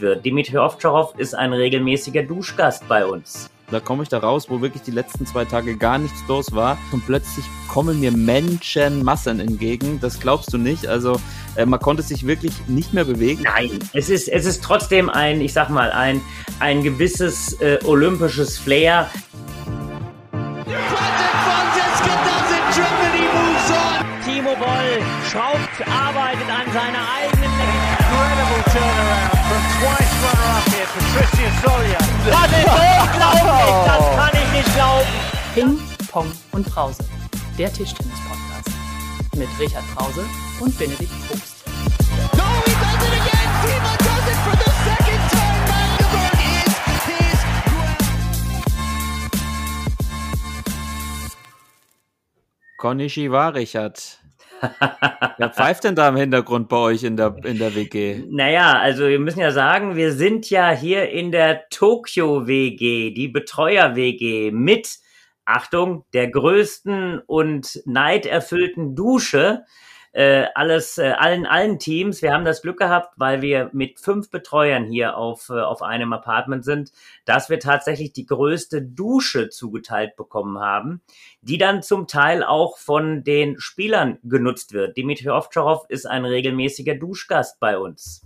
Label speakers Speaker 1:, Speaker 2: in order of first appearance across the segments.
Speaker 1: wird. Dimitri Ovtcharov ist ein regelmäßiger Duschgast bei uns.
Speaker 2: Da komme ich da raus, wo wirklich die letzten zwei Tage gar nichts los war und plötzlich kommen mir Menschenmassen entgegen. Das glaubst du nicht. Also äh, man konnte sich wirklich nicht mehr bewegen.
Speaker 1: Nein, es ist, es ist trotzdem ein, ich sag mal, ein, ein gewisses äh, olympisches Flair.
Speaker 3: Timo Boll schraubt, arbeitet an seiner Solia. Das ist unglaublich, das kann ich nicht glauben.
Speaker 4: Ping, Pong und Brause, der Tischtennis-Podcast. Mit Richard Brause und Benedikt Probst.
Speaker 5: No, he does it again. Timo does it for the second time. Magdeburg is his ground.
Speaker 2: Konnichiwa, Richard. Wer pfeift denn da im Hintergrund bei euch in der, in der WG?
Speaker 1: Naja, also wir müssen ja sagen, wir sind ja hier in der Tokyo WG, die Betreuer WG mit, Achtung, der größten und neiderfüllten Dusche äh, alles, äh, allen, allen Teams. Wir haben das Glück gehabt, weil wir mit fünf Betreuern hier auf, äh, auf einem Apartment sind, dass wir tatsächlich die größte Dusche zugeteilt bekommen haben, die dann zum Teil auch von den Spielern genutzt wird. Dimitri Ovtcharov ist ein regelmäßiger Duschgast bei uns.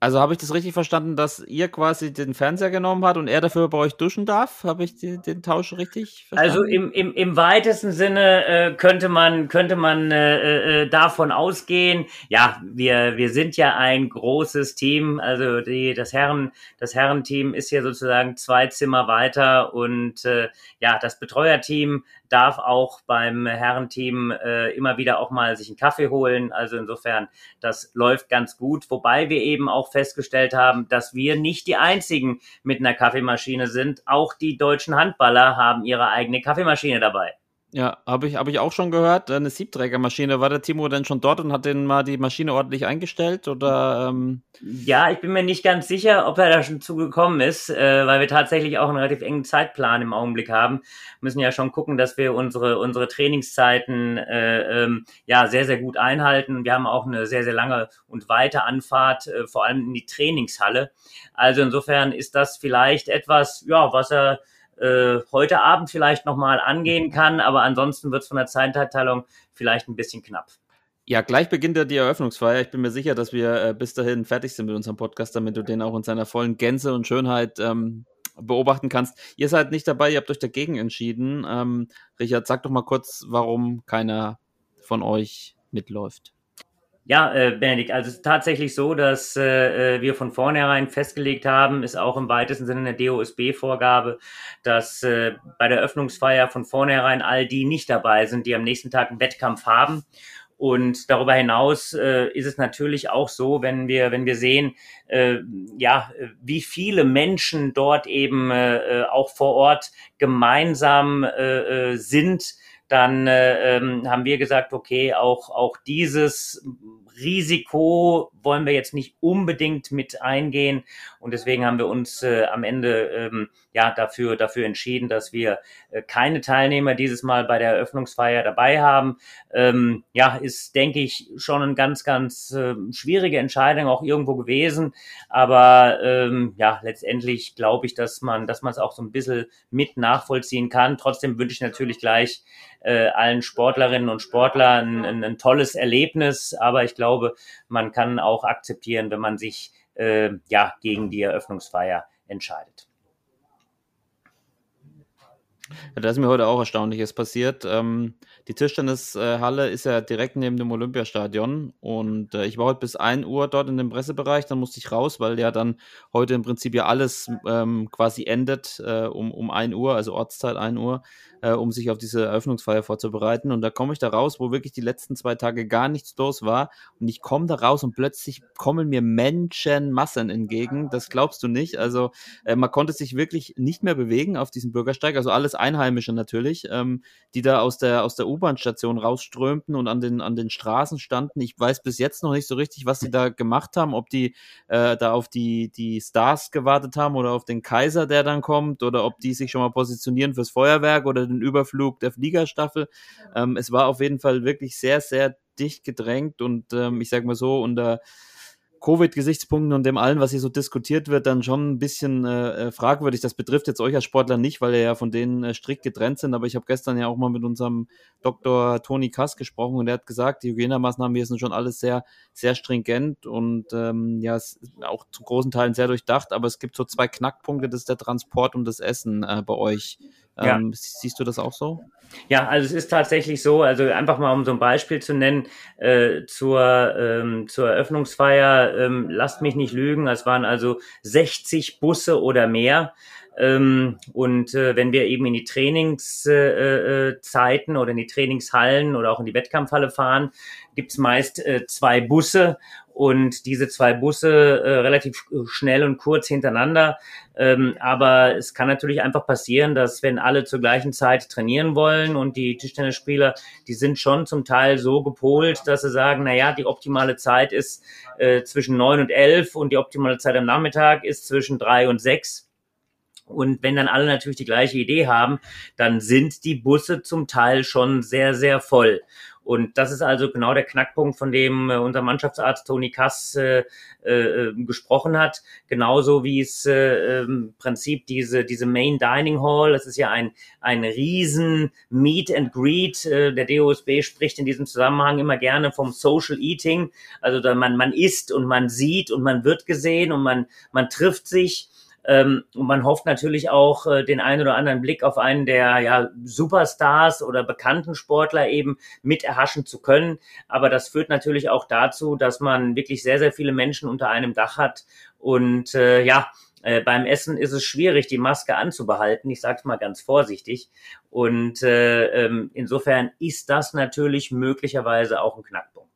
Speaker 2: Also habe ich das richtig verstanden, dass ihr quasi den Fernseher genommen habt und er dafür bei euch duschen darf? Habe ich die, den Tausch richtig verstanden?
Speaker 1: Also im, im, im weitesten Sinne äh, könnte man könnte man äh, äh, davon ausgehen. Ja, wir wir sind ja ein großes Team. Also die das Herren das Herrenteam ist hier sozusagen zwei Zimmer weiter und äh, ja das Betreuerteam darf auch beim Herrenteam äh, immer wieder auch mal sich einen Kaffee holen. Also insofern, das läuft ganz gut. Wobei wir eben auch festgestellt haben, dass wir nicht die einzigen mit einer Kaffeemaschine sind. Auch die deutschen Handballer haben ihre eigene Kaffeemaschine dabei.
Speaker 2: Ja, habe ich, hab ich auch schon gehört. Eine Siebträgermaschine. War der Timo denn schon dort und hat den mal die Maschine ordentlich eingestellt? Oder, ähm
Speaker 1: Ja, ich bin mir nicht ganz sicher, ob er da schon zugekommen ist, äh, weil wir tatsächlich auch einen relativ engen Zeitplan im Augenblick haben. Müssen ja schon gucken, dass wir unsere, unsere Trainingszeiten äh, ähm, ja sehr, sehr gut einhalten. Wir haben auch eine sehr, sehr lange und weite Anfahrt, äh, vor allem in die Trainingshalle. Also insofern ist das vielleicht etwas, ja, was er äh, heute Abend vielleicht nochmal angehen kann, aber ansonsten wird es von der Zeitteilung vielleicht ein bisschen knapp.
Speaker 2: Ja, gleich beginnt ja die Eröffnungsfeier. Ich bin mir sicher, dass wir äh, bis dahin fertig sind mit unserem Podcast, damit du den auch in seiner vollen Gänze und Schönheit ähm, beobachten kannst. Ihr seid nicht dabei, ihr habt euch dagegen entschieden. Ähm, Richard, sag doch mal kurz, warum keiner von euch mitläuft.
Speaker 1: Ja, äh, Benedikt, also es ist tatsächlich so, dass äh, wir von vornherein festgelegt haben, ist auch im weitesten Sinne eine DOSB-Vorgabe, dass äh, bei der Öffnungsfeier von vornherein all die nicht dabei sind, die am nächsten Tag einen Wettkampf haben. Und darüber hinaus äh, ist es natürlich auch so, wenn wir, wenn wir sehen, äh, ja, wie viele Menschen dort eben äh, auch vor Ort gemeinsam äh, äh sind, dann äh, ähm, haben wir gesagt, okay, auch, auch dieses Risiko wollen wir jetzt nicht unbedingt mit eingehen. Und deswegen haben wir uns äh, am Ende ähm, ja dafür, dafür entschieden, dass wir äh, keine Teilnehmer dieses Mal bei der Eröffnungsfeier dabei haben. Ähm, ja, ist, denke ich, schon eine ganz, ganz äh, schwierige Entscheidung auch irgendwo gewesen. Aber ähm, ja, letztendlich glaube ich, dass man, dass man es auch so ein bisschen mit nachvollziehen kann. Trotzdem wünsche ich natürlich gleich äh, allen Sportlerinnen und Sportlern ein, ein, tolles Erlebnis. Aber ich glaube, man kann auch akzeptieren, wenn man sich äh, ja gegen die Eröffnungsfeier entscheidet.
Speaker 2: Ja, da ist mir heute auch Erstaunliches passiert. Ähm, die Tischtennishalle ist ja direkt neben dem Olympiastadion und äh, ich war heute bis 1 Uhr dort in dem Pressebereich, dann musste ich raus, weil ja dann heute im Prinzip ja alles ähm, quasi endet äh, um, um 1 Uhr, also Ortszeit 1 Uhr äh, um sich auf diese Eröffnungsfeier vorzubereiten. Und da komme ich da raus, wo wirklich die letzten zwei Tage gar nichts los war. Und ich komme da raus und plötzlich kommen mir Menschenmassen entgegen. Das glaubst du nicht. Also äh, man konnte sich wirklich nicht mehr bewegen auf diesem Bürgersteig. Also alles Einheimische natürlich, ähm, die da aus der, aus der U-Bahn-Station rausströmten und an den, an den Straßen standen. Ich weiß bis jetzt noch nicht so richtig, was sie da gemacht haben, ob die äh, da auf die, die Stars gewartet haben oder auf den Kaiser, der dann kommt, oder ob die sich schon mal positionieren fürs Feuerwerk oder den Überflug der Fliegerstaffel. Ähm, es war auf jeden Fall wirklich sehr, sehr dicht gedrängt und ähm, ich sage mal so, unter Covid-Gesichtspunkten und dem allen, was hier so diskutiert wird, dann schon ein bisschen äh, äh, fragwürdig. Das betrifft jetzt euch als Sportler nicht, weil ihr ja von denen äh, strikt getrennt sind. Aber ich habe gestern ja auch mal mit unserem Dr. Toni Kass gesprochen und er hat gesagt, die Hygienemaßnahmen hier sind schon alles sehr, sehr stringent und ähm, ja, auch zu großen Teilen sehr durchdacht. Aber es gibt so zwei Knackpunkte, das ist der Transport und das Essen äh, bei euch. Ja. Ähm, siehst du das auch so?
Speaker 1: Ja, also es ist tatsächlich so, also einfach mal um so ein Beispiel zu nennen, äh, zur, ähm, zur Eröffnungsfeier, ähm, lasst mich nicht lügen, es waren also 60 Busse oder mehr. Ähm, und äh, wenn wir eben in die Trainingszeiten äh, äh oder in die Trainingshallen oder auch in die Wettkampfhalle fahren, gibt's meist äh, zwei Busse und diese zwei Busse äh, relativ schnell und kurz hintereinander. Ähm, aber es kann natürlich einfach passieren, dass wenn alle zur gleichen Zeit trainieren wollen und die Tischtennisspieler, die sind schon zum Teil so gepolt, dass sie sagen, na ja, die optimale Zeit ist äh, zwischen neun und elf und die optimale Zeit am Nachmittag ist zwischen drei und sechs. Und wenn dann alle natürlich die gleiche Idee haben, dann sind die Busse zum Teil schon sehr, sehr voll. Und das ist also genau der Knackpunkt, von dem äh, unser Mannschaftsarzt Toni Kass äh, äh, gesprochen hat. Genauso wie es äh, im Prinzip diese, diese Main Dining Hall, das ist ja ein, ein riesen Meet and Greet. Äh, der DOSB spricht in diesem Zusammenhang immer gerne vom Social Eating. Also da man, man isst und man sieht und man wird gesehen und man, man trifft sich. Ähm, und man hofft natürlich auch äh, den einen oder anderen Blick auf einen der ja, Superstars oder bekannten Sportler eben mit erhaschen zu können. Aber das führt natürlich auch dazu, dass man wirklich sehr, sehr viele Menschen unter einem Dach hat. Und äh, ja, äh, beim Essen ist es schwierig, die Maske anzubehalten. Ich sage es mal ganz vorsichtig. Und äh, ähm, insofern ist das natürlich möglicherweise auch ein Knackpunkt.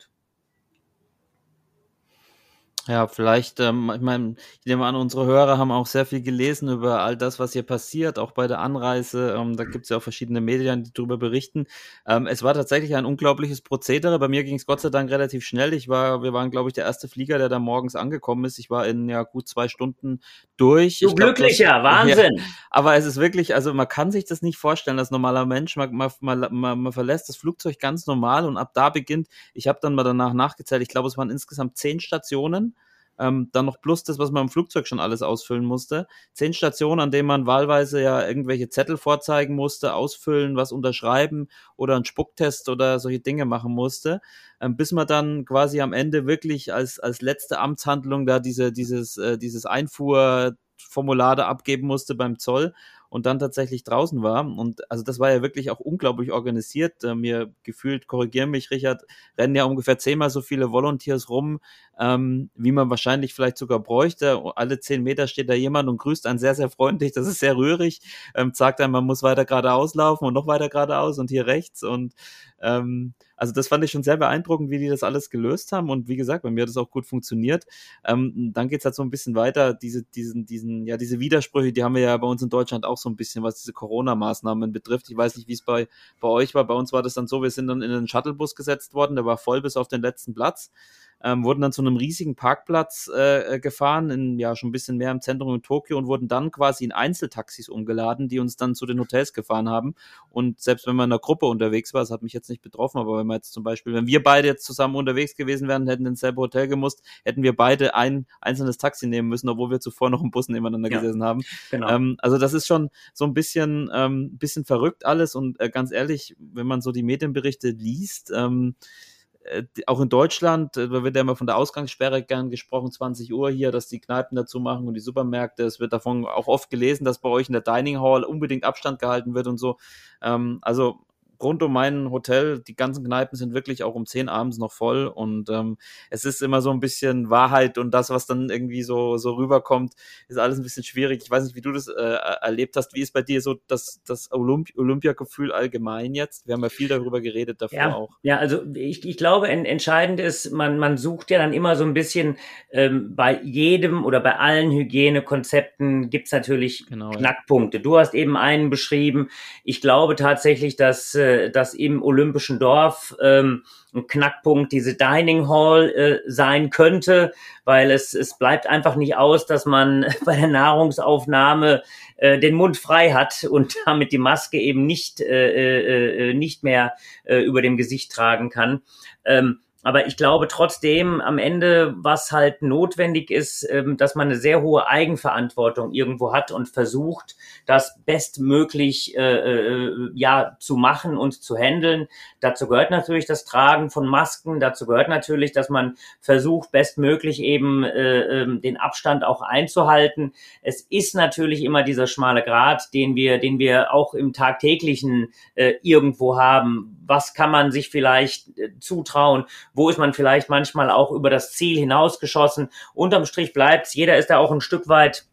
Speaker 2: Ja, vielleicht, ähm, ich meine, ich nehme an, unsere Hörer haben auch sehr viel gelesen über all das, was hier passiert, auch bei der Anreise. Ähm, da gibt es ja auch verschiedene Medien, die darüber berichten. Ähm, es war tatsächlich ein unglaubliches Prozedere. Bei mir ging es Gott sei Dank relativ schnell. Ich war, wir waren, glaube ich, der erste Flieger, der da morgens angekommen ist. Ich war in ja gut zwei Stunden durch.
Speaker 1: Du
Speaker 2: ich
Speaker 1: glücklicher, glaub, das, Wahnsinn.
Speaker 2: Ja, aber es ist wirklich, also man kann sich das nicht vorstellen als normaler Mensch. Man, man, man, man verlässt das Flugzeug ganz normal und ab da beginnt, ich habe dann mal danach nachgezählt, ich glaube, es waren insgesamt zehn Stationen ähm, dann noch plus das, was man im Flugzeug schon alles ausfüllen musste. Zehn Stationen, an denen man wahlweise ja irgendwelche Zettel vorzeigen musste, ausfüllen, was unterschreiben oder einen Spucktest oder solche Dinge machen musste, ähm, bis man dann quasi am Ende wirklich als, als letzte Amtshandlung da diese, dieses, äh, dieses Einfuhrformular da abgeben musste beim Zoll und dann tatsächlich draußen war. Und also das war ja wirklich auch unglaublich organisiert. Äh, mir gefühlt, korrigieren mich, Richard, rennen ja ungefähr zehnmal so viele Volunteers rum, ähm, wie man wahrscheinlich vielleicht sogar bräuchte. Alle zehn Meter steht da jemand und grüßt einen sehr, sehr freundlich. Das ist sehr rührig. Ähm, sagt einem, man muss weiter geradeaus laufen und noch weiter geradeaus und hier rechts. Und ähm, also das fand ich schon sehr beeindruckend, wie die das alles gelöst haben. Und wie gesagt, bei mir hat das auch gut funktioniert. Ähm, dann geht's halt so ein bisschen weiter. Diese, diesen, diesen, ja, diese Widersprüche, die haben wir ja bei uns in Deutschland auch so ein bisschen, was diese Corona-Maßnahmen betrifft. Ich weiß nicht, wie es bei, bei euch war. Bei uns war das dann so, wir sind dann in einen Shuttlebus gesetzt worden, der war voll bis auf den letzten Platz ähm, wurden dann zu einem riesigen Parkplatz äh, gefahren, in ja schon ein bisschen mehr im Zentrum in Tokio und wurden dann quasi in Einzeltaxis umgeladen, die uns dann zu den Hotels gefahren haben. Und selbst wenn man in einer Gruppe unterwegs war, das hat mich jetzt nicht betroffen, aber wenn wir jetzt zum Beispiel, wenn wir beide jetzt zusammen unterwegs gewesen wären, hätten ins selbe Hotel gemusst, hätten wir beide ein einzelnes Taxi nehmen müssen, obwohl wir zuvor noch im Bus nebeneinander ja, gesessen haben. Genau. Ähm, also das ist schon so ein bisschen, ähm, bisschen verrückt alles und äh, ganz ehrlich, wenn man so die Medienberichte liest, ähm, äh, auch in Deutschland, äh, da wird ja immer von der Ausgangssperre gern gesprochen, 20 Uhr hier, dass die Kneipen dazu machen und die Supermärkte. Es wird davon auch oft gelesen, dass bei euch in der Dining Hall unbedingt Abstand gehalten wird und so. Ähm, also rund um mein Hotel, die ganzen Kneipen sind wirklich auch um 10 abends noch voll und ähm, es ist immer so ein bisschen Wahrheit und das, was dann irgendwie so, so rüberkommt, ist alles ein bisschen schwierig. Ich weiß nicht, wie du das äh, erlebt hast. Wie ist bei dir so das, das Olymp Olympiagefühl allgemein jetzt? Wir haben ja viel darüber geredet davor
Speaker 1: ja,
Speaker 2: auch.
Speaker 1: Ja, also ich, ich glaube, en, entscheidend ist, man, man sucht ja dann immer so ein bisschen ähm, bei jedem oder bei allen Hygienekonzepten gibt's natürlich genau, Knackpunkte. Ja. Du hast eben einen beschrieben. Ich glaube tatsächlich, dass äh, dass im Olympischen Dorf ähm, ein Knackpunkt diese Dining Hall äh, sein könnte, weil es, es bleibt einfach nicht aus, dass man bei der Nahrungsaufnahme äh, den Mund frei hat und damit die Maske eben nicht, äh, äh, äh nicht mehr äh, über dem Gesicht tragen kann. Ähm, aber ich glaube trotzdem am Ende, was halt notwendig ist, ähm, dass man eine sehr hohe Eigenverantwortung irgendwo hat und versucht, das bestmöglich äh, äh, ja zu machen und zu handeln. Dazu gehört natürlich das Tragen von Masken. Dazu gehört natürlich, dass man versucht, bestmöglich eben äh, äh, den Abstand auch einzuhalten. Es ist natürlich immer dieser schmale Grat, den wir, den wir auch im tagtäglichen äh, irgendwo haben. Was kann man sich vielleicht äh, zutrauen? Wo ist man vielleicht manchmal auch über das Ziel hinausgeschossen? Unterm Strich bleibt's. Jeder ist da auch ein Stück weit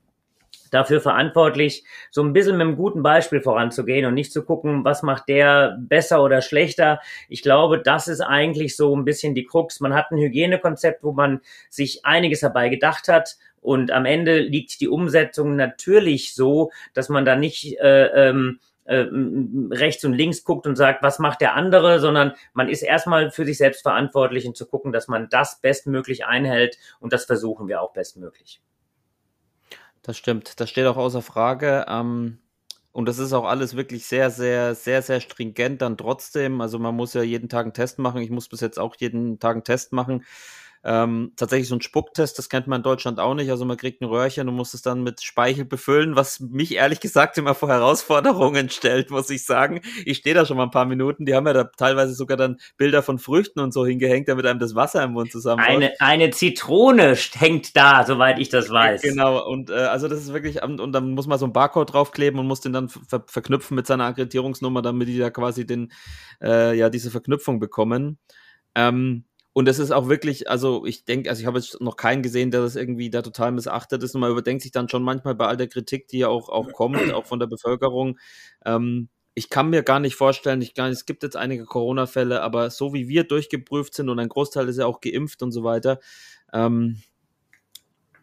Speaker 1: dafür verantwortlich, so ein bisschen mit einem guten Beispiel voranzugehen und nicht zu gucken, was macht der besser oder schlechter. Ich glaube, das ist eigentlich so ein bisschen die Krux. Man hat ein Hygienekonzept, wo man sich einiges dabei gedacht hat. Und am Ende liegt die Umsetzung natürlich so, dass man da nicht äh, ähm, äh, rechts und links guckt und sagt, was macht der andere, sondern man ist erstmal für sich selbst verantwortlich und zu gucken, dass man das bestmöglich einhält und das versuchen wir auch bestmöglich.
Speaker 2: Das stimmt, das steht auch außer Frage. Ähm, und das ist auch alles wirklich sehr, sehr, sehr, sehr stringent dann trotzdem. Also man muss ja jeden Tag einen Test machen. Ich muss bis jetzt auch jeden Tag einen Test machen. Ähm, tatsächlich so ein Spucktest, das kennt man in Deutschland auch nicht. Also man kriegt ein Röhrchen und muss es dann mit Speichel befüllen, was mich ehrlich gesagt immer vor Herausforderungen stellt, muss ich sagen. Ich stehe da schon mal ein paar Minuten. Die haben ja da teilweise sogar dann Bilder von Früchten und so hingehängt, damit einem das Wasser im Mund zusammen.
Speaker 1: Eine, eine Zitrone hängt da, soweit ich das weiß.
Speaker 2: Genau, und äh, also das ist wirklich, und dann muss man so ein Barcode draufkleben und muss den dann ver verknüpfen mit seiner Akkreditierungsnummer, damit die da quasi den, äh, ja, diese Verknüpfung bekommen. Ähm, und es ist auch wirklich, also ich denke, also ich habe jetzt noch keinen gesehen, der das irgendwie da total missachtet ist. Und man überdenkt sich dann schon manchmal bei all der Kritik, die ja auch, auch kommt, auch von der Bevölkerung. Ähm, ich kann mir gar nicht vorstellen, ich glaube, es gibt jetzt einige Corona-Fälle, aber so wie wir durchgeprüft sind und ein Großteil ist ja auch geimpft und so weiter, ähm,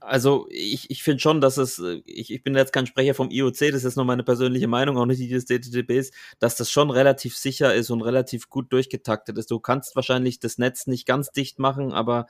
Speaker 2: also ich, ich finde schon, dass es, äh, ich, ich bin jetzt kein Sprecher vom IOC, das ist nur meine persönliche Meinung, auch nicht die des DTTBs, dass das schon relativ sicher ist und relativ gut durchgetaktet ist. Du kannst wahrscheinlich das Netz nicht ganz dicht machen, aber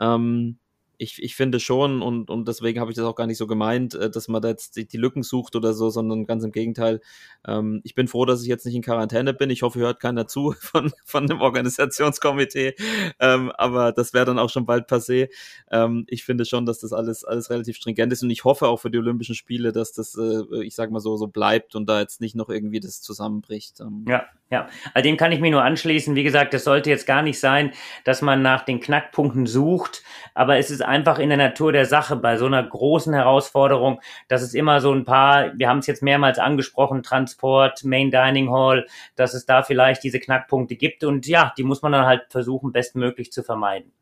Speaker 2: ähm, ich, ich finde schon, und, und deswegen habe ich das auch gar nicht so gemeint, äh, dass man da jetzt die, Lücken sucht oder so, sondern ganz im Gegenteil. Ähm, ich bin froh, dass ich jetzt nicht in Quarantäne bin. Ich hoffe, hört keiner zu von, von dem Organisationskomitee. Ähm, aber das wäre dann auch schon bald passé. Ähm, ich finde schon, dass das alles, alles relativ stringent ist und ich hoffe auch für die Olympischen Spiele, dass das, äh, ich sag mal so, so bleibt und da jetzt nicht noch irgendwie das zusammenbricht.
Speaker 1: Ähm. Ja, ja. Also dem kann ich mir nur anschließen. Wie gesagt, es sollte jetzt gar nicht sein, dass man nach den Knackpunkten sucht, aber es ist einfach in der Natur der Sache bei so einer großen Herausforderung, dass es immer so ein paar, wir haben es jetzt mehrmals angesprochen, Transport, Main Dining Hall, dass es da vielleicht diese Knackpunkte gibt und ja, die muss man dann halt versuchen, bestmöglich zu vermeiden.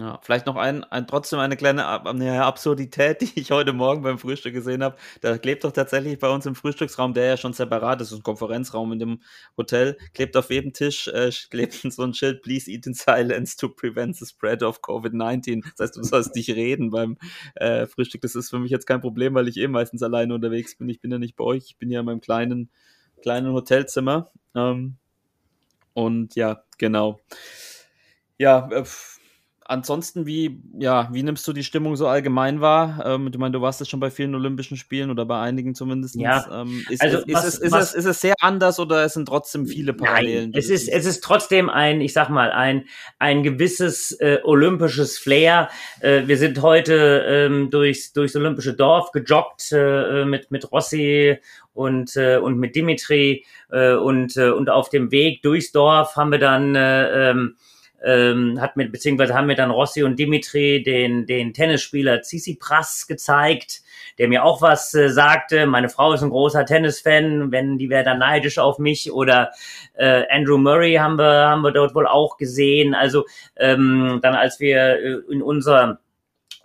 Speaker 2: Ja, vielleicht noch ein, ein trotzdem eine kleine eine Absurdität, die ich heute Morgen beim Frühstück gesehen habe. Da klebt doch tatsächlich bei uns im Frühstücksraum, der ja schon separat ist, ein Konferenzraum in dem Hotel, klebt auf jedem Tisch äh, klebt so ein Schild, please eat in silence to prevent the spread of COVID-19. Das heißt, du sollst nicht reden beim äh, Frühstück. Das ist für mich jetzt kein Problem, weil ich eh meistens alleine unterwegs bin. Ich bin ja nicht bei euch, ich bin ja in meinem kleinen, kleinen Hotelzimmer. Ähm, und ja, genau. Ja, äh, ansonsten, wie, ja, wie nimmst du die Stimmung so allgemein wahr? Ähm, ich meine, du warst jetzt schon bei vielen Olympischen Spielen oder bei einigen zumindest.
Speaker 1: Ja.
Speaker 2: Ähm, ist,
Speaker 1: also,
Speaker 2: ist,
Speaker 1: was,
Speaker 2: ist, ist,
Speaker 1: was,
Speaker 2: es, ist es sehr anders oder es sind trotzdem viele Parallelen?
Speaker 1: Nein, es ist, es ist trotzdem ein, ich sag mal, ein, ein gewisses äh, olympisches Flair. Äh, wir sind heute ähm, durchs, durchs olympische Dorf gejoggt äh, mit, mit Rossi und, äh, und mit Dimitri äh, und, äh, und auf dem Weg durchs Dorf haben wir dann äh, ähm, ähm, hat mit, beziehungsweise haben mir dann Rossi und Dimitri den, den Tennisspieler Tsitsipras gezeigt, der mir auch was äh, sagte. Meine Frau ist ein großer Tennisfan, wenn die wäre dann neidisch auf mich. Oder äh, Andrew Murray haben wir, haben wir dort wohl auch gesehen. Also ähm, dann, als wir äh, in unser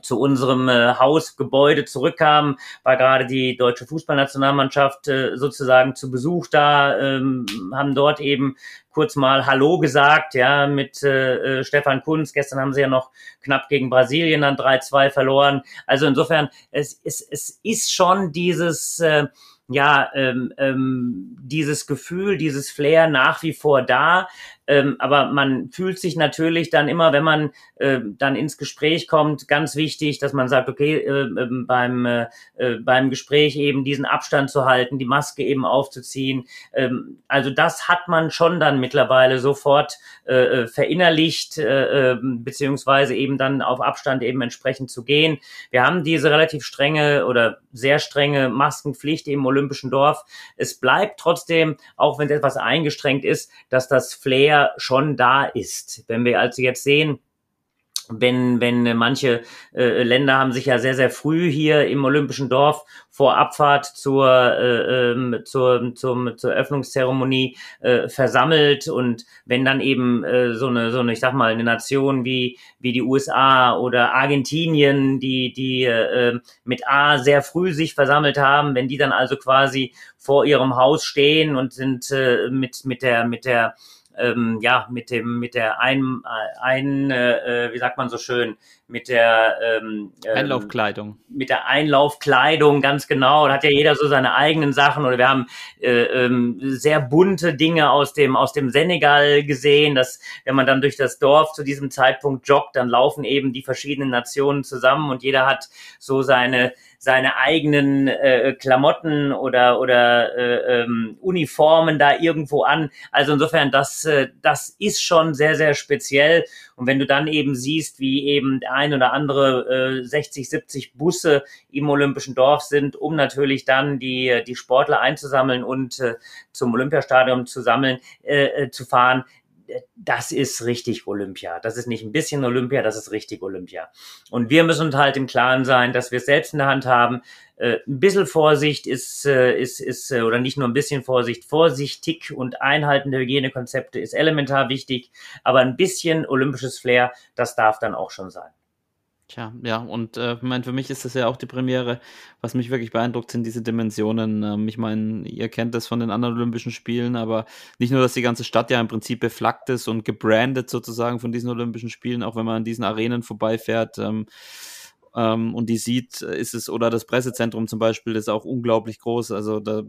Speaker 1: zu unserem äh, Hausgebäude zurückkamen, war gerade die deutsche Fußballnationalmannschaft äh, sozusagen zu Besuch da, ähm, haben dort eben kurz mal Hallo gesagt, ja, mit äh, äh Stefan Kunz. Gestern haben sie ja noch knapp gegen Brasilien dann 3-2 verloren. Also insofern, es, es, es ist schon dieses, äh, ja, ähm, ähm, dieses Gefühl, dieses Flair nach wie vor da. Ähm, aber man fühlt sich natürlich dann immer, wenn man äh, dann ins Gespräch kommt, ganz wichtig, dass man sagt, okay, äh, äh, beim, äh, äh, beim Gespräch eben diesen Abstand zu halten, die Maske eben aufzuziehen. Ähm, also das hat man schon dann mittlerweile sofort äh, äh verinnerlicht, äh, ähm, beziehungsweise eben dann auf Abstand eben entsprechend zu gehen. Wir haben diese relativ strenge oder sehr strenge Maskenpflicht im Olympischen Dorf. Es bleibt trotzdem, auch wenn es etwas eingeschränkt ist, dass das Flair schon da ist. Wenn wir also jetzt sehen, wenn, wenn manche äh, Länder haben sich ja sehr, sehr früh hier im Olympischen Dorf vor Abfahrt zur, äh, ähm, zur, zum, zur Öffnungszeremonie äh, versammelt und wenn dann eben äh, so eine, so eine, ich sag mal, eine Nation wie, wie die USA oder Argentinien, die, die äh, mit A sehr früh sich versammelt haben, wenn die dann also quasi vor ihrem Haus stehen und sind äh, mit, mit der, mit der ähm, ja, mit dem, mit der ein, ein äh, wie sagt man so schön, mit der ähm,
Speaker 2: ähm, Einlaufkleidung.
Speaker 1: Mit der Einlaufkleidung, ganz genau. Da hat ja jeder so seine eigenen Sachen. Oder wir haben äh, ähm, sehr bunte Dinge aus dem, aus dem Senegal gesehen, dass wenn man dann durch das Dorf zu diesem Zeitpunkt joggt, dann laufen eben die verschiedenen Nationen zusammen und jeder hat so seine seine eigenen äh, Klamotten oder oder äh, ähm, Uniformen da irgendwo an. Also insofern, das äh, das ist schon sehr sehr speziell. Und wenn du dann eben siehst, wie eben ein oder andere äh, 60, 70 Busse im Olympischen Dorf sind, um natürlich dann die die Sportler einzusammeln und äh, zum Olympiastadion zu sammeln, äh, äh zu fahren, das ist richtig Olympia. Das ist nicht ein bisschen Olympia, das ist richtig Olympia. Und wir müssen uns halt im Klaren sein, dass wir es selbst in der Hand haben. Äh, ein bisschen Vorsicht ist, äh, ist, ist, äh, oder nicht nur ein bisschen Vorsicht, vorsichtig und Einhalten der Hygienekonzepte ist elementar wichtig, aber ein bisschen olympisches Flair, das darf dann auch schon sein.
Speaker 2: Tja, ja, und äh, mein, für mich ist das ja auch die Premiere. Was mich wirklich beeindruckt, sind diese Dimensionen. Ähm, ich meine, ihr kennt das von den anderen Olympischen Spielen, aber nicht nur, dass die ganze Stadt ja im Prinzip beflaggt ist und gebrandet sozusagen von diesen Olympischen Spielen, auch wenn man an diesen Arenen vorbeifährt. Ähm, ähm, und die sieht, ist es, oder das Pressezentrum zum Beispiel ist auch unglaublich groß. Also da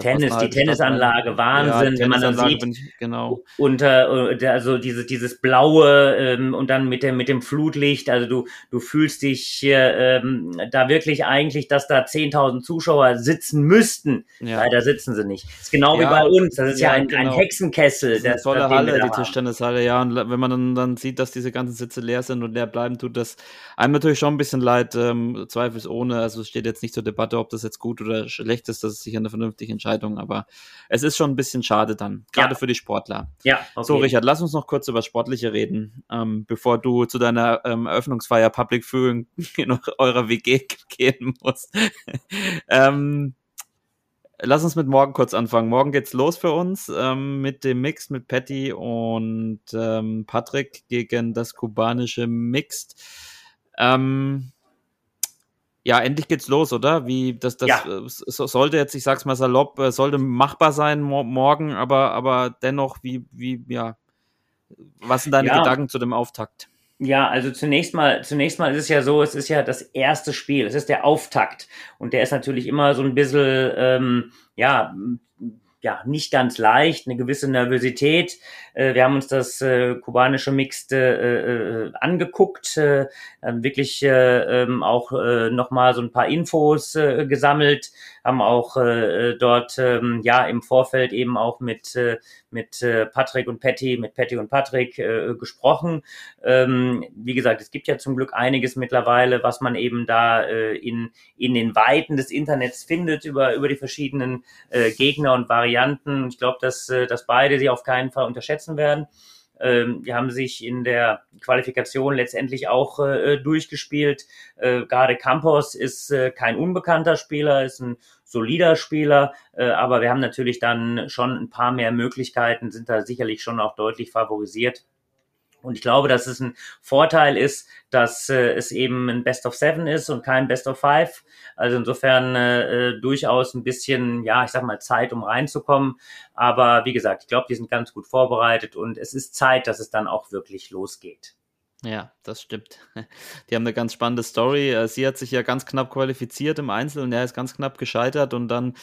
Speaker 1: Tennis, die Tennisanlage, Wahnsinn, ja, wenn man dann sieht, ich,
Speaker 2: genau.
Speaker 1: unter, also diese, dieses blaue ähm, und dann mit dem, mit dem Flutlicht, also du, du fühlst dich ähm, da wirklich eigentlich, dass da 10.000 Zuschauer sitzen müssten. Ja. Leider sitzen sie nicht. Das ist genau ja, wie bei uns, das ist ja, ein, genau. ein Hexenkessel. Das
Speaker 2: ist eine tolle Halle, die Tischtennishalle, ja, und wenn man dann, dann sieht, dass diese ganzen Sitze leer sind und leer bleiben, tut das einem natürlich schon ein bisschen leid, ähm, zweifelsohne, also es steht jetzt nicht zur Debatte, ob das jetzt gut oder schlecht ist, dass es sich eine vernünftige Entscheidung aber es ist schon ein bisschen schade dann, gerade ja. für die Sportler.
Speaker 1: Ja.
Speaker 2: Okay. So, Richard, lass uns noch kurz über Sportliche reden, ähm, bevor du zu deiner ähm, Eröffnungsfeier Public Viewing in eurer WG gehen musst. ähm, lass uns mit morgen kurz anfangen. Morgen geht's los für uns ähm, mit dem Mix mit Patty und ähm, Patrick gegen das kubanische Mixed. Ähm, ja, endlich geht's los, oder? Wie das das ja. Äh, sollte jetzt, ich sag's mal salopp, äh, sollte machbar sein morgen, aber aber dennoch wie wie ja was sind deine ja. Gedanken zu dem Auftakt?
Speaker 1: Ja, also zunächst mal, zunächst mal ist es ja so, es ist ja das erste Spiel, es ist der Auftakt und der ist natürlich immer so ein bisschen, ähm, ja, ja, nicht ganz leicht, eine gewisse Nervosität. Äh, wir haben uns das äh, kubanische Mixed äh, äh, angeguckt, äh, wirklich äh, ähm, auch äh, nochmal so ein paar Infos äh, gesammelt, haben auch äh, dort ähm, ja im Vorfeld eben auch mit, äh, mit äh, Patrick und Patty, mit Patty und Patrick äh, gesprochen. Ähm, wie gesagt, es gibt ja zum Glück einiges mittlerweile, was man eben da äh, in, in den Weiten des Internets findet über, über die verschiedenen äh, Gegner und Varianten. Ich glaube, dass, äh, dass beide sie auf keinen Fall unterschätzen werden. Ähm, die haben sich in der Qualifikation letztendlich auch äh, durchgespielt. Äh, gerade Campos ist äh, kein unbekannter Spieler, ist ein solider Spieler, äh, aber wir haben natürlich dann schon ein paar mehr Möglichkeiten, sind da sicherlich schon auch deutlich favorisiert. Und ich glaube, dass es ein Vorteil ist, dass äh, es eben ein Best of Seven ist und kein Best of Five. Also insofern äh, äh, durchaus ein bisschen, ja, ich sag mal, Zeit, um reinzukommen. Aber wie gesagt, ich glaube, die sind ganz gut vorbereitet und es ist Zeit, dass es dann auch wirklich losgeht.
Speaker 2: Ja, das stimmt. Die haben eine ganz spannende Story. Äh, sie hat sich ja ganz knapp qualifiziert im Einzel und er ist ganz knapp gescheitert und dann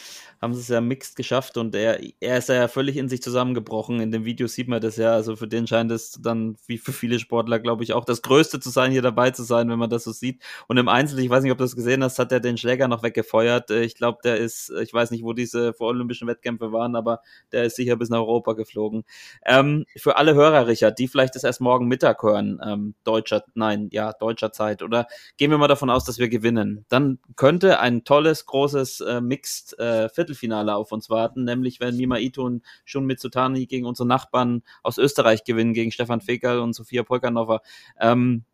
Speaker 2: haben sie es ja mixed geschafft und er, er ist ja völlig in sich zusammengebrochen. In dem Video sieht man das ja. Also für den scheint es dann, wie für viele Sportler, glaube ich, auch das Größte zu sein, hier dabei zu sein, wenn man das so sieht. Und im Einzel, ich weiß nicht, ob du das gesehen hast, hat er den Schläger noch weggefeuert. Äh, ich glaube, der ist, ich weiß nicht, wo diese vorolympischen Wettkämpfe waren, aber der ist sicher bis nach Europa geflogen. Ähm, für alle Hörer, Richard, die vielleicht das erst morgen Mittag hören, ähm, deutscher, nein, ja, deutscher Zeit, oder gehen wir mal davon aus, dass wir gewinnen, dann könnte ein tolles, großes äh, Mixed äh, Viertelfinale auf uns warten, nämlich wenn Mima Ito und Shun Mitsutani gegen unsere Nachbarn aus Österreich gewinnen, gegen Stefan Fegal und Sofia Polkanova. Ähm,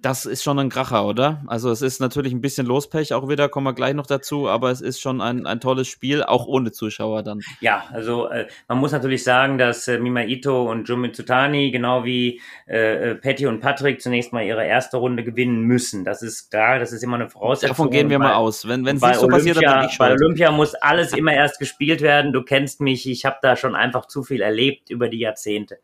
Speaker 2: das ist schon ein Kracher, oder? Also es ist natürlich ein bisschen Lospech auch wieder, kommen wir gleich noch dazu, aber es ist schon ein, ein tolles Spiel, auch ohne Zuschauer dann.
Speaker 1: Ja, also äh, man muss natürlich sagen, dass äh, Mima Ito und Jumi Tsutani genau wie äh, äh, Patty und Patrick zunächst mal ihre erste Runde gewinnen müssen. Das ist klar, das ist immer eine Voraussetzung.
Speaker 2: Davon gehen wir bei, mal aus. Wenn es
Speaker 1: nicht so Olympia, passiert, dann bin ich Bei Olympia muss alles immer erst gespielt werden. Du kennst mich, ich habe da schon einfach zu viel erlebt über die Jahrzehnte.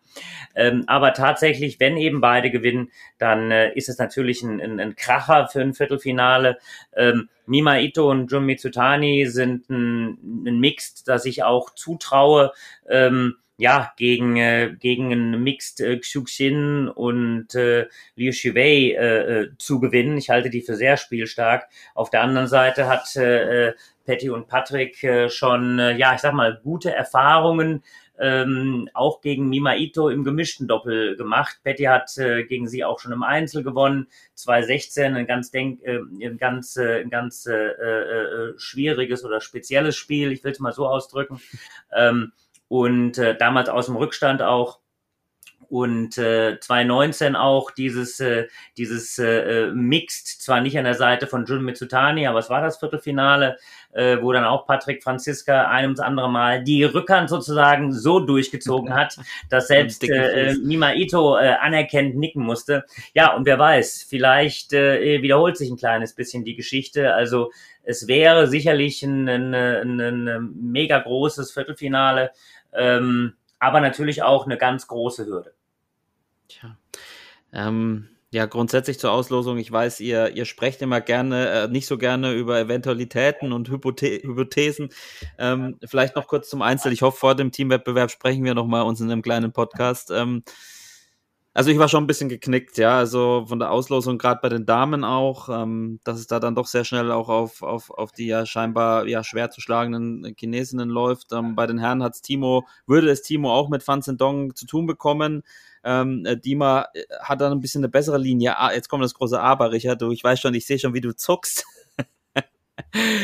Speaker 1: Ähm, aber tatsächlich, wenn eben beide gewinnen, dann äh, ist es natürlich ein, ein, ein Kracher für ein Viertelfinale. Ähm, Mima Ito und Jun Mitsutani sind ein, ein Mixed, das ich auch zutraue. Ähm, ja, gegen, äh, gegen einen Mixed äh, Xuxin und äh, Liu Shiwei äh, äh, zu gewinnen. Ich halte die für sehr spielstark. Auf der anderen Seite hat äh, äh Patty und Patrick äh, schon, äh, ja, ich sag mal, gute Erfahrungen ähm, auch gegen Mima Ito im gemischten Doppel gemacht. Patty hat äh, gegen sie auch schon im Einzel gewonnen, 2016, ein ganz denk, äh, ein ganz, äh, ein ganz äh, äh, schwieriges oder spezielles Spiel, ich will es mal so ausdrücken. Ähm, und äh, damals aus dem Rückstand auch und äh, 2019 auch dieses äh, dieses äh, Mixed zwar nicht an der Seite von Jun Mitsutani, aber es war das Viertelfinale, äh, wo dann auch Patrick Franziska ein ums andere Mal die Rückhand sozusagen so durchgezogen hat, dass selbst äh, Mima Ito äh, anerkennt nicken musste. Ja, und wer weiß, vielleicht äh, wiederholt sich ein kleines bisschen die Geschichte. Also es wäre sicherlich ein, ein, ein, ein mega großes Viertelfinale. Ähm, aber natürlich auch eine ganz große Hürde.
Speaker 2: Tja. Ähm, ja, grundsätzlich zur Auslosung. Ich weiß, ihr, ihr sprecht immer gerne, äh, nicht so gerne über Eventualitäten und Hypothe Hypothesen. Ähm, vielleicht noch kurz zum Einzel. Ich hoffe, vor dem Teamwettbewerb sprechen wir nochmal uns in einem kleinen Podcast. Ähm, also ich war schon ein bisschen geknickt, ja, also von der Auslosung gerade bei den Damen auch, ähm, dass es da dann doch sehr schnell auch auf, auf, auf die ja scheinbar ja schwer zu schlagenden Chinesinnen läuft. Ähm, bei den Herren hat's Timo, würde es Timo auch mit Fan Zhendong zu tun bekommen. Ähm, äh, Dima äh, hat dann ein bisschen eine bessere Linie. Ah, jetzt kommt das große Aber, Richard. Du, ich weiß schon, ich sehe schon, wie du zuckst.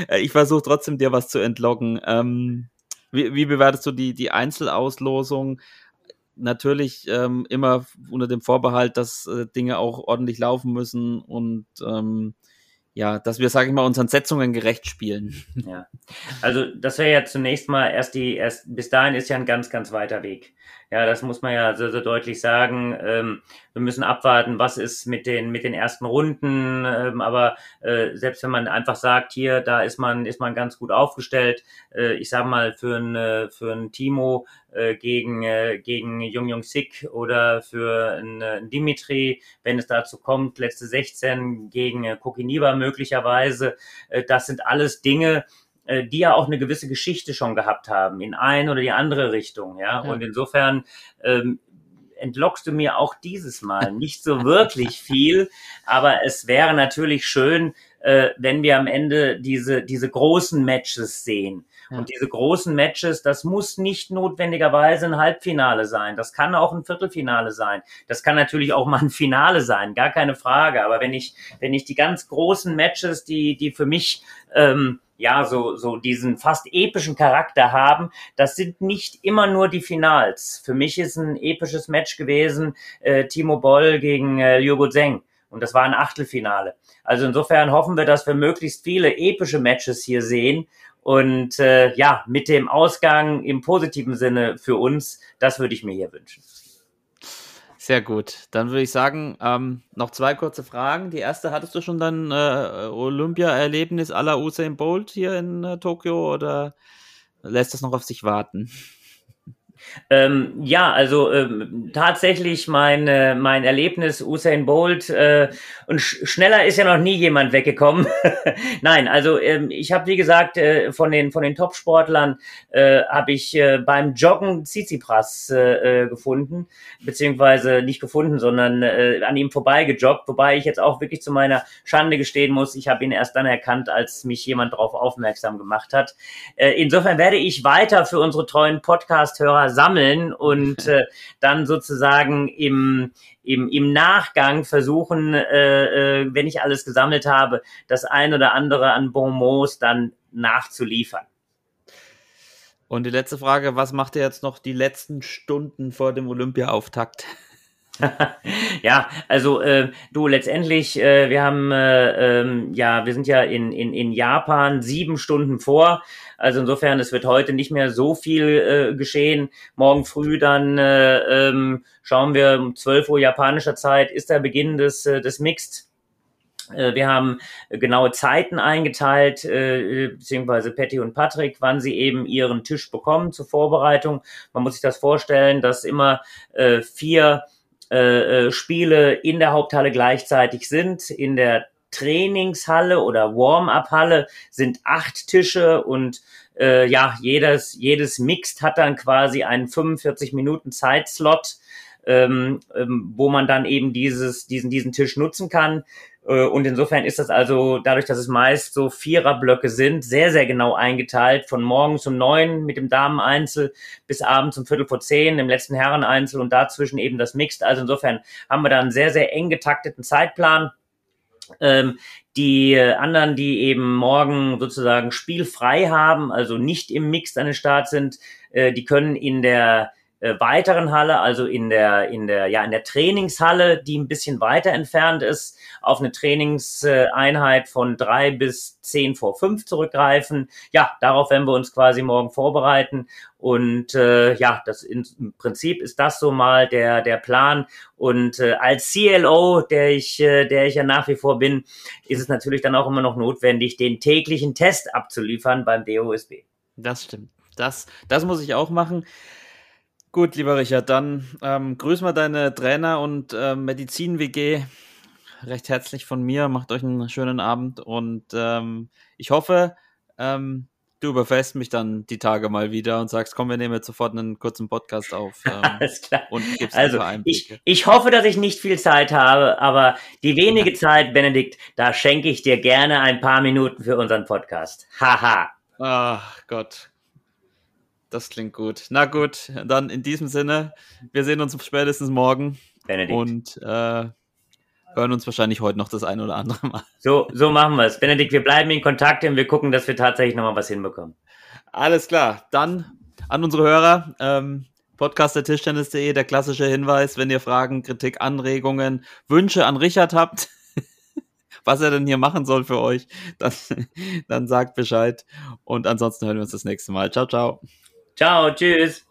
Speaker 2: Äh, ich versuche trotzdem dir was zu entlocken. Ähm, wie, wie bewertest du die, die Einzelauslosung? natürlich ähm, immer unter dem Vorbehalt, dass äh, Dinge auch ordentlich laufen müssen und ähm, ja, dass wir, sage ich mal, unseren Setzungen gerecht spielen.
Speaker 1: Ja, also das wäre ja zunächst mal erst die, erst bis dahin ist ja ein ganz, ganz weiter Weg. Ja, das muss man ja so, so deutlich sagen. Ähm, wir müssen abwarten, was ist mit den mit den ersten Runden. Ähm, aber äh, selbst wenn man einfach sagt, hier, da ist man ist man ganz gut aufgestellt. Äh, ich sag mal für ein äh, für ein Timo äh, gegen äh, gegen Jung Jung Sik oder für ein, ein Dimitri, wenn es dazu kommt, letzte 16 gegen äh, Kokiniva möglicherweise. Äh, das sind alles Dinge, äh, die ja auch eine gewisse Geschichte schon gehabt haben, in eine oder die andere Richtung, ja. ja. Und insofern ähm, entlockst du mir auch dieses Mal nicht so wirklich viel, aber es wäre natürlich schön, äh, wenn wir am Ende diese, diese großen Matches sehen. Ja. Und diese großen Matches, das muss nicht notwendigerweise ein Halbfinale sein. Das kann auch ein Viertelfinale sein. Das kann natürlich auch mal ein Finale sein, gar keine Frage. Aber wenn ich, wenn ich die ganz großen Matches, die, die für mich ähm, ja, so, so diesen fast epischen Charakter haben, das sind nicht immer nur die Finals. Für mich ist ein episches Match gewesen, äh, Timo Boll gegen äh, Liu Zheng. Und das war ein Achtelfinale. Also insofern hoffen wir, dass wir möglichst viele epische Matches hier sehen. Und äh, ja, mit dem Ausgang im positiven Sinne für uns, das würde ich mir hier wünschen.
Speaker 2: Sehr gut. Dann würde ich sagen, ähm, noch zwei kurze Fragen. Die erste, hattest du schon dein äh, Olympia-Erlebnis aller Usain Bolt hier in äh, Tokio oder lässt das noch auf sich warten?
Speaker 1: Ähm, ja, also ähm, tatsächlich mein, äh, mein Erlebnis Usain Bolt äh, und sch schneller ist ja noch nie jemand weggekommen. Nein, also ähm, ich habe wie gesagt äh, von den von den Top-Sportlern äh, habe ich äh, beim Joggen Tsitsipras äh, äh, gefunden, beziehungsweise nicht gefunden, sondern äh, an ihm vorbei gejoggt, wobei ich jetzt auch wirklich zu meiner Schande gestehen muss, ich habe ihn erst dann erkannt, als mich jemand darauf aufmerksam gemacht hat. Äh, insofern werde ich weiter für unsere treuen Podcast-Hörer sammeln und äh, dann sozusagen im, im, im Nachgang versuchen, äh, äh, wenn ich alles gesammelt habe, das ein oder andere an Bonmots dann nachzuliefern.
Speaker 2: Und die letzte Frage, was macht ihr jetzt noch die letzten Stunden vor dem Olympia-Auftakt?
Speaker 1: ja, also äh, du letztendlich, äh, wir haben äh, ähm, ja, wir sind ja in, in, in Japan sieben Stunden vor. Also insofern, es wird heute nicht mehr so viel äh, geschehen. Morgen früh dann äh, ähm, schauen wir um 12 Uhr japanischer Zeit ist der Beginn des, äh, des Mixed. Äh, Wir haben genaue Zeiten eingeteilt, äh, beziehungsweise Patty und Patrick, wann sie eben ihren Tisch bekommen zur Vorbereitung. Man muss sich das vorstellen, dass immer äh, vier äh, äh, Spiele in der Haupthalle gleichzeitig sind. In der Trainingshalle oder Warm-up-Halle sind acht Tische und äh, ja, jedes, jedes Mixed hat dann quasi einen 45 Minuten Zeitslot, ähm, ähm, wo man dann eben dieses, diesen, diesen Tisch nutzen kann. Äh, Und insofern ist das also, dadurch, dass es meist so Viererblöcke sind, sehr, sehr genau eingeteilt. Von morgens um neun mit dem Dameneinzel bis abends um Viertel vor zehn im letzten Herreneinzel und dazwischen eben das Mixed. Also insofern haben wir da einen sehr, sehr eng getakteten Zeitplan. Ähm, die anderen, die eben morgen sozusagen spielfrei haben, also nicht im Mixed an den Start sind, äh, die können in der äh, weiteren Halle, also in der, in der, ja, in der Trainingshalle, die ein bisschen weiter entfernt ist, auf eine Trainingseinheit von drei bis zehn vor fünf zurückgreifen. Ja, darauf werden wir uns quasi morgen vorbereiten. Und äh, ja, das in, im Prinzip ist das so mal der, der Plan. Und äh, als CLO, der ich, äh, der ich ja nach wie vor bin, ist es natürlich dann auch immer noch notwendig, den täglichen Test abzuliefern beim DOSB.
Speaker 2: Das stimmt. Das, das muss ich auch machen. Gut, lieber Richard, dann ähm, grüß mal deine Trainer und äh, Medizin-WG recht herzlich von mir. Macht euch einen schönen Abend und ähm, ich hoffe, ähm, du überfährst mich dann die Tage mal wieder und sagst, komm, wir nehmen jetzt sofort einen kurzen Podcast auf. Ähm,
Speaker 1: Alles klar.
Speaker 2: Und gibst
Speaker 1: Also, ich, ich hoffe, dass ich nicht viel Zeit habe, aber die wenige Zeit, Benedikt, da schenke ich dir gerne ein paar Minuten für unseren Podcast. Haha.
Speaker 2: Ach Gott. Das klingt gut. Na gut, dann in diesem Sinne, wir sehen uns spätestens morgen
Speaker 1: Benedikt.
Speaker 2: und äh, hören uns wahrscheinlich heute noch das ein oder andere Mal.
Speaker 1: So, so machen wir es. Benedikt, wir bleiben in Kontakt und wir gucken, dass wir tatsächlich nochmal was hinbekommen.
Speaker 2: Alles klar. Dann an unsere Hörer, ähm, Podcast der Tischtennis.de, der klassische Hinweis, wenn ihr Fragen, Kritik, Anregungen, Wünsche an Richard habt, was er denn hier machen soll für euch, dann, dann sagt Bescheid. Und ansonsten hören wir uns das nächste Mal. Ciao, ciao.
Speaker 1: Ciao, tschüss.